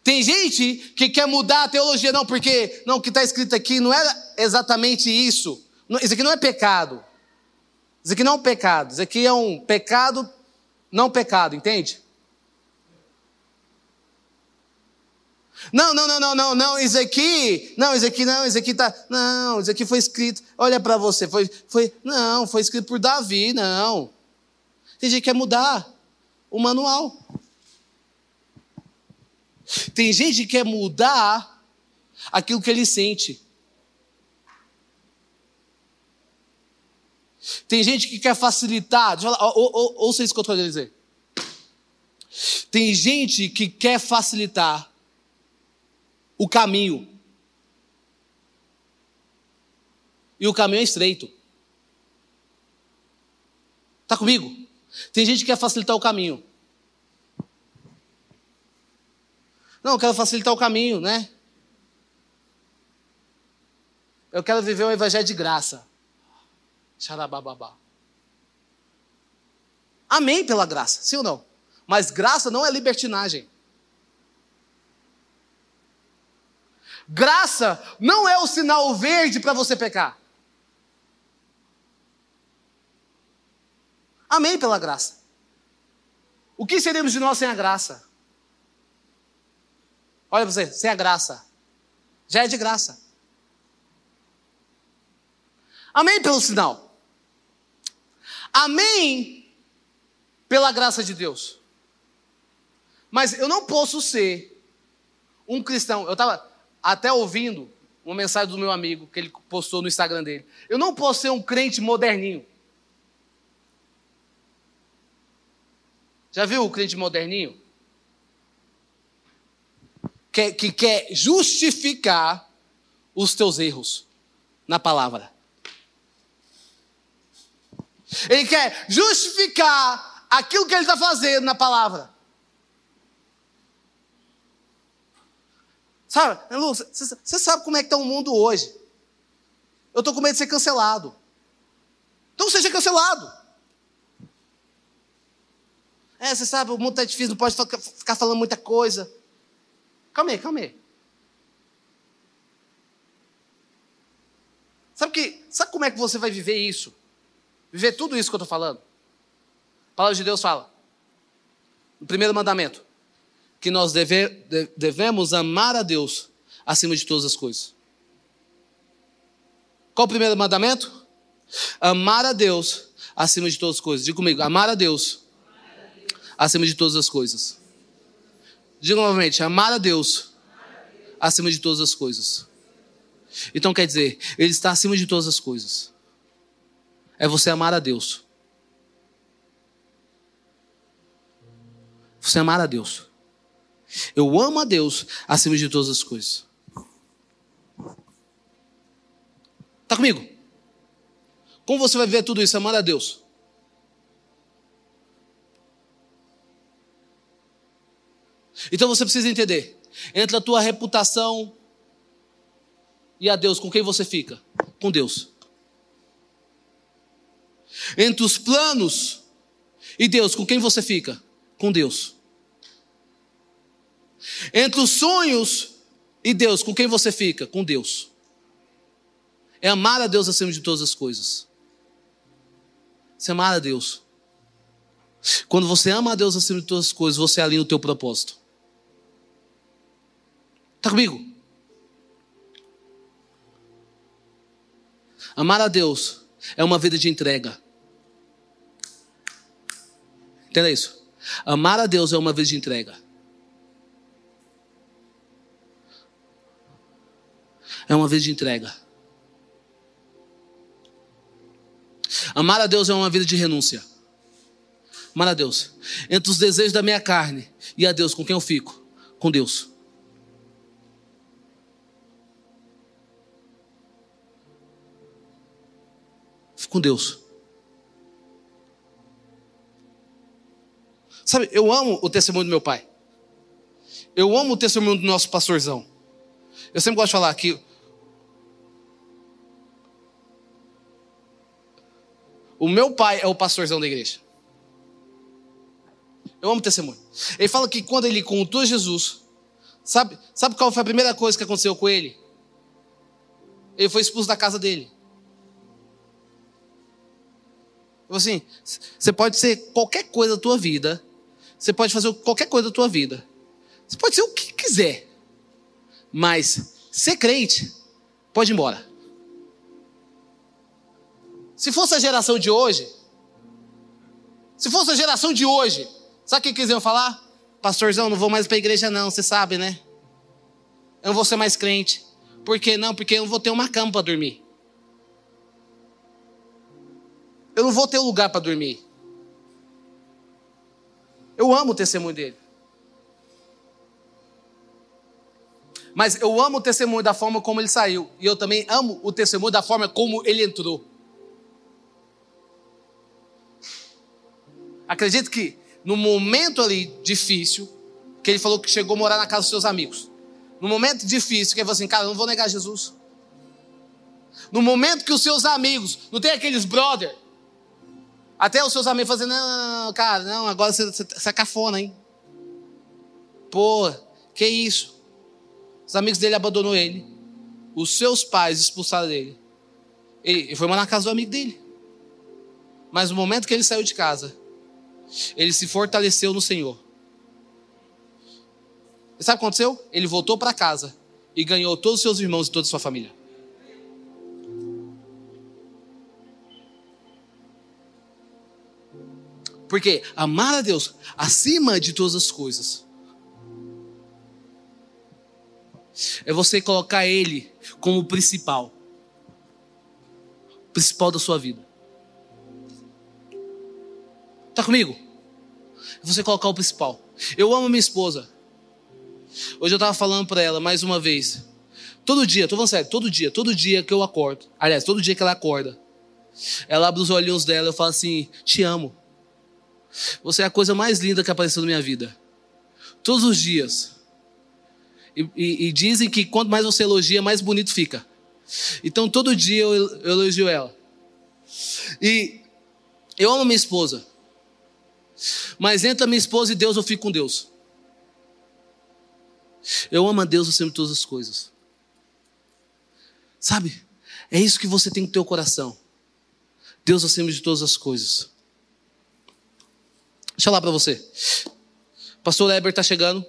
Tem gente que quer mudar a teologia, não, porque não, o que está escrito aqui não é exatamente isso. Isso aqui não é pecado. Isso aqui não é um pecado. Isso aqui é um pecado, não pecado, entende? Não, não, não, não, não, não, isso aqui, não, isso aqui não, isso aqui tá, não, isso aqui foi escrito, olha para você, foi, foi, não, foi escrito por Davi, não. Tem gente que quer mudar o manual. Tem gente que quer mudar aquilo que ele sente. Tem gente que quer facilitar, deixa eu falar, ou, ou, ouça isso que eu estou dizer. Tem gente que quer facilitar o caminho. E o caminho é estreito. Está comigo? Tem gente que quer facilitar o caminho. Não, eu quero facilitar o caminho, né? Eu quero viver um evangelho de graça. Xarabababá. Amém pela graça, sim ou não? Mas graça não é libertinagem. Graça não é o sinal verde para você pecar. Amém pela graça. O que seríamos de nós sem a graça? Olha para você, sem a graça. Já é de graça. Amém pelo sinal. Amém pela graça de Deus. Mas eu não posso ser um cristão. Eu estava até ouvindo uma mensagem do meu amigo que ele postou no Instagram dele. Eu não posso ser um crente moderninho. Já viu o crente moderninho? Que, que quer justificar os teus erros na palavra. Ele quer justificar aquilo que ele está fazendo na palavra. Sabe, Lu, você sabe como é que está o mundo hoje. Eu estou com medo de ser cancelado. Então seja cancelado. É, você sabe, o mundo está difícil, não pode ficar falando muita coisa. Calma aí, calma aí. Sabe, que, sabe como é que você vai viver isso? Viver tudo isso que eu estou falando? A palavra de Deus fala. No primeiro mandamento que nós deve, devemos amar a Deus acima de todas as coisas. Qual o primeiro mandamento? Amar a Deus acima de todas as coisas. Diga comigo, amar a Deus acima de todas as coisas. Diga novamente, amar a Deus acima de todas as coisas. Então quer dizer, Ele está acima de todas as coisas. É você amar a Deus. Você amar a Deus. Eu amo a Deus acima de todas as coisas. Está comigo? Como você vai ver tudo isso? Amar a Deus. Então você precisa entender. Entre a tua reputação e a Deus, com quem você fica? Com Deus. Entre os planos e Deus, com quem você fica? Com Deus. Entre os sonhos e Deus, com quem você fica? Com Deus. É amar a Deus acima de todas as coisas. Você amar a Deus. Quando você ama a Deus acima de todas as coisas, você alinha o teu propósito. Está comigo? Amar a Deus é uma vida de entrega. Entenda isso? Amar a Deus é uma vida de entrega. É uma vida de entrega. Amar a Deus é uma vida de renúncia. Amar a Deus. Entre os desejos da minha carne e a Deus, com quem eu fico? Com Deus. Fico com Deus. Sabe, eu amo o testemunho do meu pai. Eu amo o testemunho do nosso pastorzão. Eu sempre gosto de falar que o meu pai é o pastorzão da igreja. Eu amo testemunho. Ele fala que quando ele contou Jesus, sabe, sabe qual foi a primeira coisa que aconteceu com ele? Ele foi expulso da casa dele. Assim, você pode ser qualquer coisa da tua vida. Você pode fazer qualquer coisa da tua vida. Você pode ser o que quiser. Mas ser crente, pode ir embora. Se fosse a geração de hoje, se fosse a geração de hoje, sabe o que eles iam falar? Pastorzão, não vou mais para a igreja não, você sabe, né? Eu não vou ser mais crente. Por que não? Porque eu não vou ter uma cama para dormir. Eu não vou ter um lugar para dormir. Eu amo o testemunho dele. Mas eu amo o testemunho da forma como ele saiu. E eu também amo o testemunho da forma como ele entrou. Acredito que no momento ali difícil, que ele falou que chegou a morar na casa dos seus amigos. No momento difícil, que ele falou assim, cara, eu não vou negar Jesus. No momento que os seus amigos, não tem aqueles brother, até os seus amigos fazendo, não, não, não, cara, não, agora você, você, você é cafona, hein? Pô, que isso? Os amigos dele abandonou ele. Os seus pais expulsaram ele. Ele foi morar na casa do amigo dele. Mas no momento que ele saiu de casa, ele se fortaleceu no Senhor. E sabe o que aconteceu? Ele voltou para casa e ganhou todos os seus irmãos e toda a sua família. Porque amar a Deus acima de todas as coisas é você colocar Ele como o principal principal da sua vida. Está comigo? Você colocar o principal. Eu amo minha esposa. Hoje eu estava falando para ela mais uma vez. Todo dia, estou falando sério, todo dia, todo dia que eu acordo, aliás, todo dia que ela acorda, ela abre os olhinhos dela e eu falo assim: Te amo. Você é a coisa mais linda que apareceu na minha vida. Todos os dias. E, e, e dizem que quanto mais você elogia, mais bonito fica. Então todo dia eu, eu elogio ela. E eu amo minha esposa. Mas entre a minha esposa e Deus, eu fico com Deus. Eu amo a Deus acima de todas as coisas. Sabe? É isso que você tem no teu coração. Deus acima de todas as coisas. Deixa falar para você. Pastor Eber está chegando.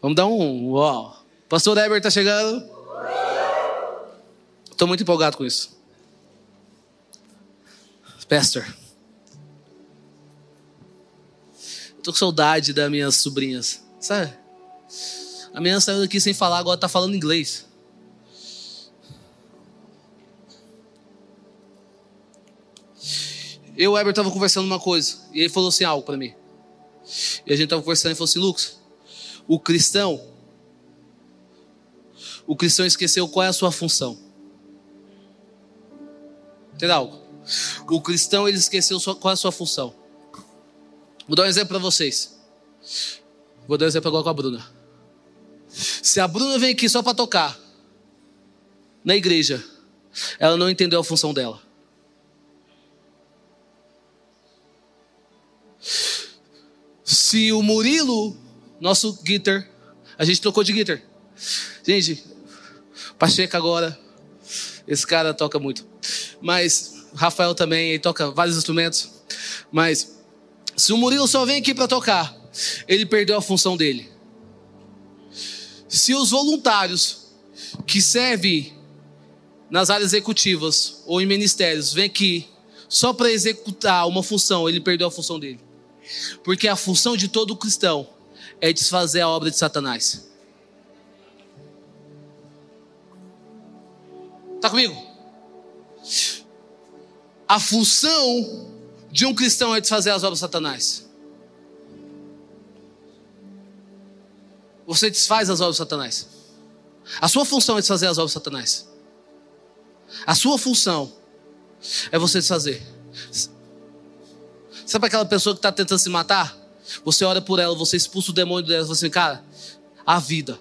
Vamos dar um uau. Pastor Eber está chegando. Estou muito empolgado com isso. Pastor. Estou com saudade das minhas sobrinhas. Sabe? A menina saiu daqui sem falar, agora está falando inglês. eu e o Eber tava conversando uma coisa, e ele falou assim algo para mim. E a gente tava conversando e falou assim, Lucas, o cristão, o cristão esqueceu qual é a sua função. Entendeu algo? O cristão, ele esqueceu qual é a sua função. Vou dar um exemplo para vocês. Vou dar um exemplo agora com a Bruna. Se a Bruna vem aqui só para tocar na igreja, ela não entendeu a função dela. Se o Murilo, nosso guitar, a gente trocou de guitar. Gente, Pacheco agora, esse cara toca muito. Mas Rafael também, ele toca vários instrumentos. Mas se o Murilo só vem aqui para tocar, ele perdeu a função dele. Se os voluntários que servem nas áreas executivas ou em ministérios vêm aqui só para executar uma função, ele perdeu a função dele. Porque a função de todo cristão é desfazer a obra de Satanás. Está comigo? A função de um cristão é desfazer as obras de Satanás. Você desfaz as obras de Satanás. A sua função é desfazer as obras de Satanás. A sua função é você desfazer. Sabe aquela pessoa que está tentando se matar? Você ora por ela, você expulsa o demônio dela, você assim, cara, a vida.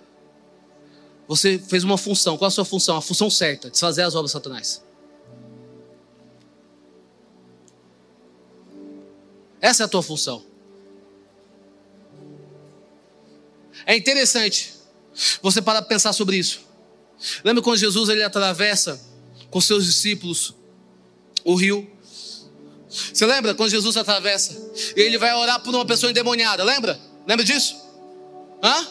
Você fez uma função. Qual a sua função? A função certa, desfazer as obras de Satanás. Essa é a tua função. É interessante você parar para pensar sobre isso. Lembra quando Jesus ele atravessa com seus discípulos o rio? Você lembra quando Jesus atravessa? E ele vai orar por uma pessoa endemoniada, lembra? Lembra disso? Hã?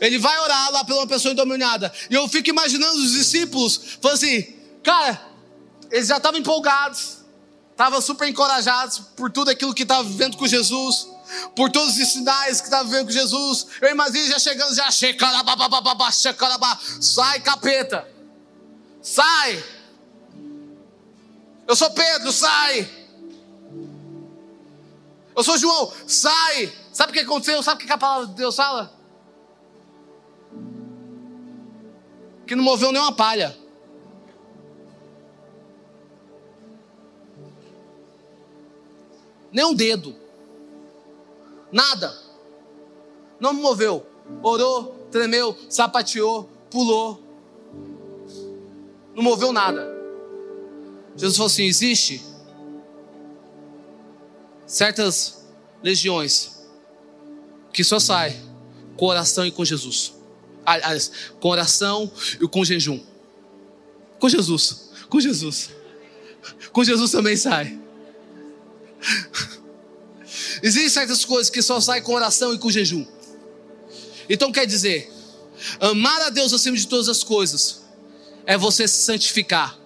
Ele vai orar lá por uma pessoa endemoniada. E eu fico imaginando os discípulos, falando assim, cara, eles já estavam empolgados, estavam super encorajados por tudo aquilo que estava vivendo com Jesus, por todos os sinais que estavam vivendo com Jesus. Eu imagino já chegando, já sai capeta, sai. Eu sou Pedro, sai. Eu sou João, sai. Sabe o que aconteceu? Sabe o que a palavra de Deus fala? Que não moveu nem uma palha. Nem um dedo. Nada. Não moveu. Orou, tremeu, sapateou, pulou. Não moveu nada. Jesus falou assim: existe certas legiões que só sai com oração e com Jesus. Aliás, com oração e com jejum. Com Jesus. Com Jesus. Com Jesus também sai. Existem certas coisas que só saem com oração e com jejum. Então quer dizer, amar a Deus acima de todas as coisas é você se santificar.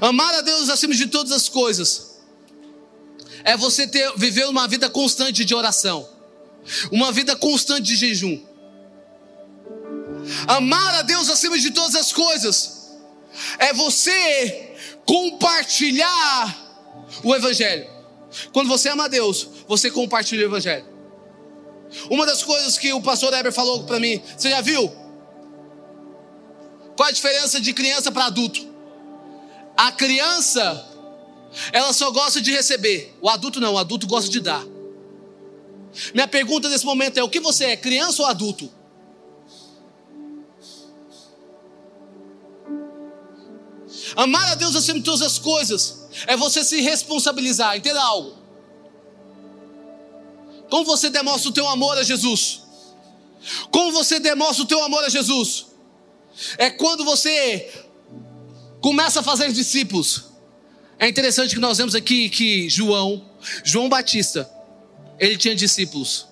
Amar a Deus acima de todas as coisas é você ter, viver uma vida constante de oração, uma vida constante de jejum. Amar a Deus acima de todas as coisas é você compartilhar o Evangelho. Quando você ama a Deus, você compartilha o Evangelho. Uma das coisas que o pastor Eber falou para mim, você já viu? Qual a diferença de criança para adulto? A criança ela só gosta de receber. O adulto não, o adulto gosta de dar. Minha pergunta nesse momento é: o que você é, criança ou adulto? Amar a Deus acima de todas as coisas é você se responsabilizar, entenda algo. Como você demonstra o teu amor a Jesus? Como você demonstra o teu amor a Jesus? É quando você começa a fazer discípulos. É interessante que nós vemos aqui que João, João Batista, ele tinha discípulos.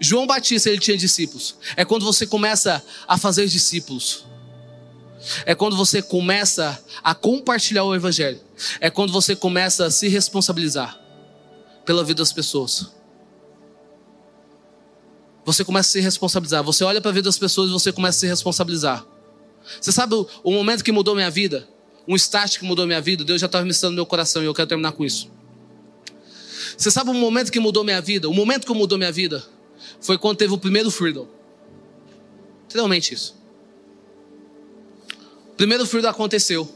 João Batista, ele tinha discípulos. É quando você começa a fazer discípulos. É quando você começa a compartilhar o evangelho. É quando você começa a se responsabilizar pela vida das pessoas. Você começa a se responsabilizar. Você olha para a vida das pessoas e você começa a se responsabilizar. Você sabe o, o momento que mudou minha vida? um start que mudou minha vida, Deus já estava ministrando no meu coração e eu quero terminar com isso. Você sabe o momento que mudou minha vida? O momento que mudou minha vida foi quando teve o primeiro Freedom. Literalmente isso. Primeiro Freedom aconteceu.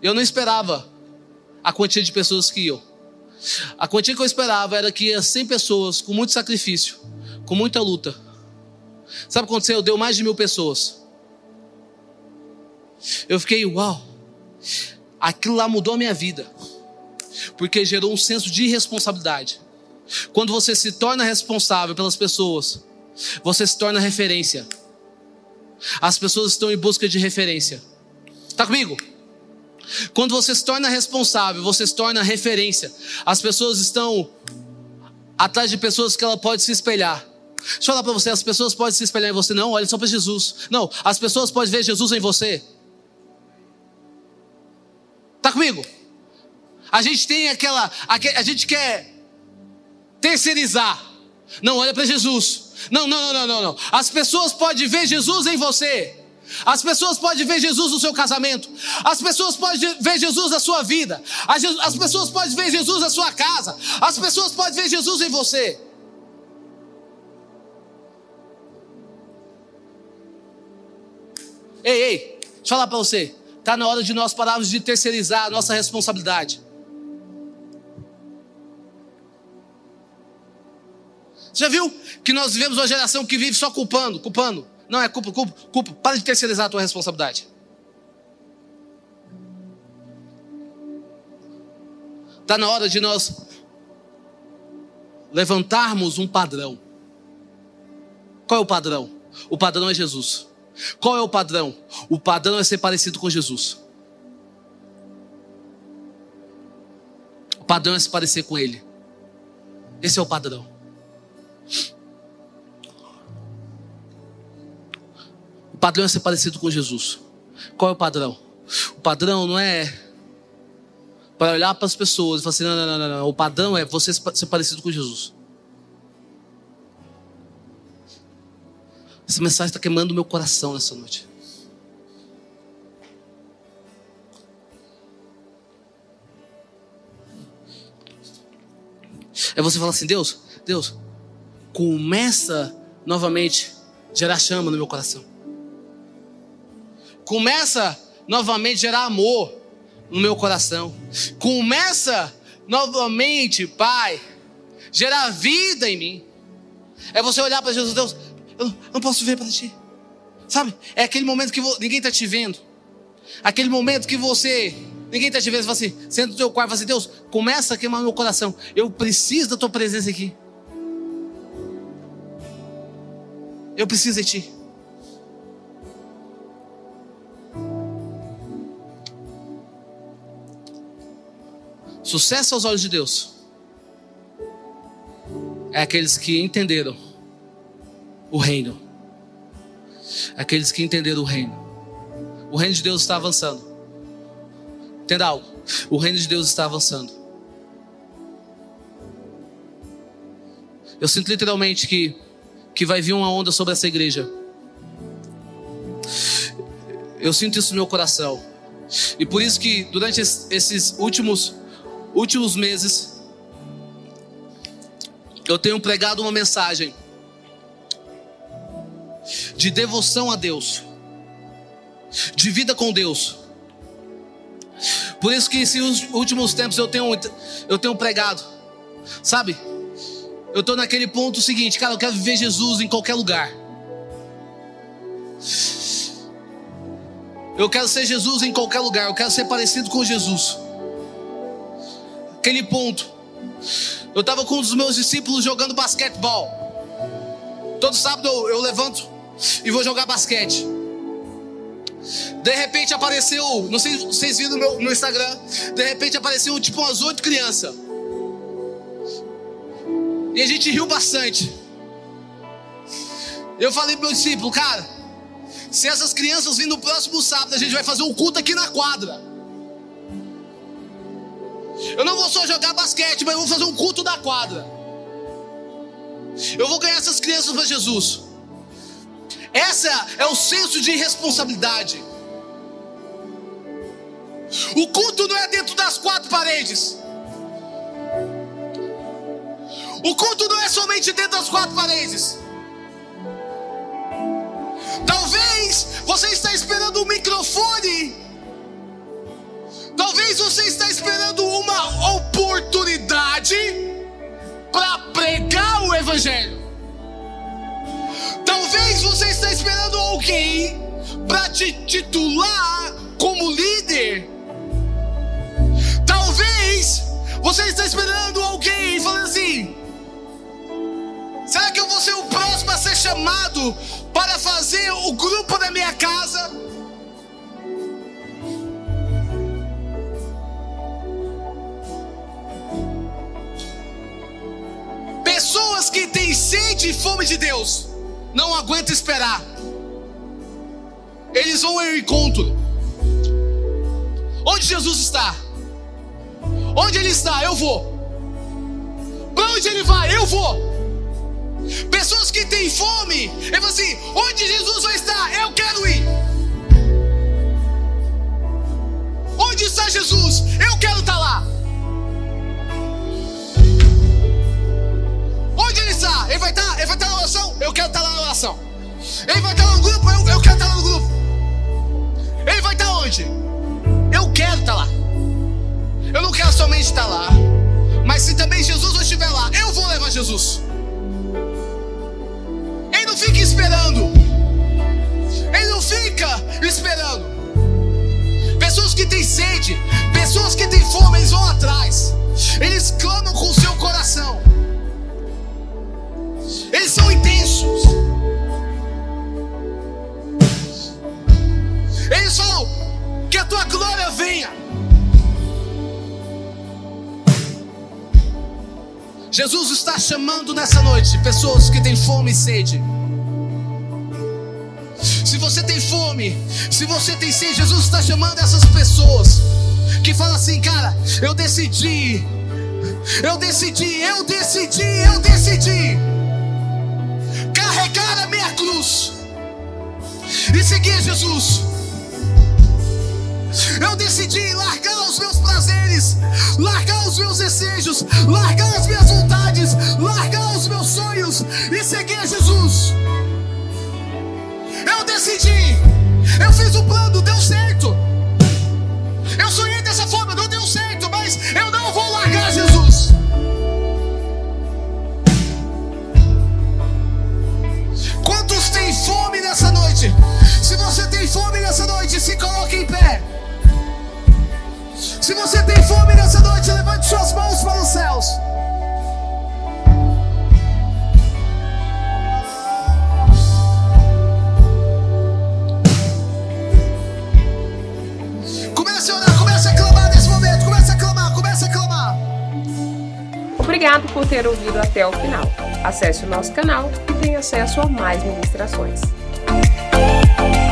Eu não esperava a quantia de pessoas que iam. A quantia que eu esperava era que ia 100 pessoas com muito sacrifício, com muita luta. Sabe o que aconteceu? Deu mais de mil pessoas. Eu fiquei, uau, aquilo lá mudou a minha vida, porque gerou um senso de responsabilidade. Quando você se torna responsável pelas pessoas, você se torna referência. As pessoas estão em busca de referência. Está comigo? Quando você se torna responsável, você se torna referência. As pessoas estão atrás de pessoas que ela pode se espelhar. Deixa eu falar para você, as pessoas podem se espelhar em você. Não, olha só para Jesus. Não, as pessoas podem ver Jesus em você. Está comigo? A gente tem aquela. A gente quer terceirizar. Não, olha para Jesus. Não, não, não, não, não. As pessoas podem ver Jesus em você. As pessoas podem ver Jesus no seu casamento. As pessoas podem ver Jesus na sua vida. As, pessoas podem ver Jesus na sua casa. As pessoas podem ver Jesus em você. Ei, ei, deixa eu falar para você. Está na hora de nós pararmos de terceirizar a nossa responsabilidade. Já viu que nós vivemos uma geração que vive só culpando, culpando? Não é culpa, culpa, culpa. Para de terceirizar a tua responsabilidade. Está na hora de nós levantarmos um padrão. Qual é o padrão? O padrão é Jesus. Qual é o padrão? O padrão é ser parecido com Jesus. O padrão é se parecer com Ele. Esse é o padrão. O padrão é ser parecido com Jesus. Qual é o padrão? O padrão não é para olhar para as pessoas e falar assim: não, não, não, não. O padrão é você ser parecido com Jesus. Essa mensagem está queimando o meu coração nessa noite. É você falar assim: Deus, Deus, começa novamente a gerar chama no meu coração começa novamente a gerar amor no meu coração. Começa novamente, Pai, gerar vida em mim. É você olhar para Jesus, Deus, eu não posso ver para ti. Sabe? É aquele momento que ninguém está te vendo. Aquele momento que você, ninguém está te vendo, você fala assim, senta no teu quarto e fala assim, Deus, começa a queimar meu coração. Eu preciso da tua presença aqui. Eu preciso de ti. Sucesso aos olhos de Deus é aqueles que entenderam o reino. Aqueles que entenderam o reino. O reino de Deus está avançando. Entenda algo. O reino de Deus está avançando. Eu sinto literalmente que, que vai vir uma onda sobre essa igreja. Eu sinto isso no meu coração. E por isso que durante esses últimos últimos meses, eu tenho pregado uma mensagem de devoção a Deus, de vida com Deus. Por isso que esses últimos tempos eu tenho, eu tenho pregado, sabe? Eu estou naquele ponto seguinte, cara, eu quero viver Jesus em qualquer lugar. Eu quero ser Jesus em qualquer lugar, eu quero ser parecido com Jesus aquele ponto. Eu estava com um dos meus discípulos jogando basquetebol. Todo sábado eu, eu levanto e vou jogar basquete. De repente apareceu, não sei se vocês viram no meu no Instagram, de repente apareceu tipo umas oito crianças. E a gente riu bastante. Eu falei pro meu discípulo, cara, se essas crianças virem no próximo sábado, a gente vai fazer um culto aqui na quadra. Eu não vou só jogar basquete, mas eu vou fazer um culto da quadra. Eu vou ganhar essas crianças para Jesus. Essa é o senso de responsabilidade. O culto não é dentro das quatro paredes. O culto não é somente dentro das quatro paredes. Talvez você está esperando um microfone. Talvez você está esperando uma oportunidade para pregar o evangelho. Talvez você está esperando alguém para te titular como líder. Talvez você está esperando alguém falando assim: Será que eu vou ser o próximo a ser chamado para fazer o grupo da minha casa? Pessoas que têm sede e fome de Deus não aguentam esperar. Eles vão ao encontro. Onde Jesus está? Onde ele está? Eu vou. Para onde ele vai? Eu vou. Pessoas que têm fome, ele fala assim: onde Jesus vai estar? Eu quero ir. Onde está Jesus? Eu quero estar lá. Ele? Ele vai estar, ele vai estar na oração? Eu quero estar lá na oração. Ele vai estar no grupo? Eu, eu quero estar lá no grupo. Ele vai estar onde? Eu quero estar lá. Eu não quero somente estar lá. Mas se também Jesus não estiver lá, eu vou levar Jesus não fica esperando. Jesus está chamando nessa noite pessoas que têm fome e sede se você tem fome, se você tem sede, Jesus está chamando essas pessoas que falam assim, cara, eu decidi, eu decidi, eu decidi, eu decidi carregar a minha cruz e seguir Jesus. Eu decidi largar os meus prazeres, largar os meus desejos, largar as minhas vontades, largar os meus sonhos e seguir Jesus. Eu decidi. Eu fiz o plano, deu certo. Eu sonhei dessa forma, não deu certo, mas eu não vou largar Jesus. Quantos têm fome nessa noite? Se você tem fome nessa noite, se coloque em pé. Se você tem fome nessa noite, levante suas mãos para os céus. Obrigado por ter ouvido até o final. Acesse o nosso canal e tenha acesso a mais ministrações. Yeah.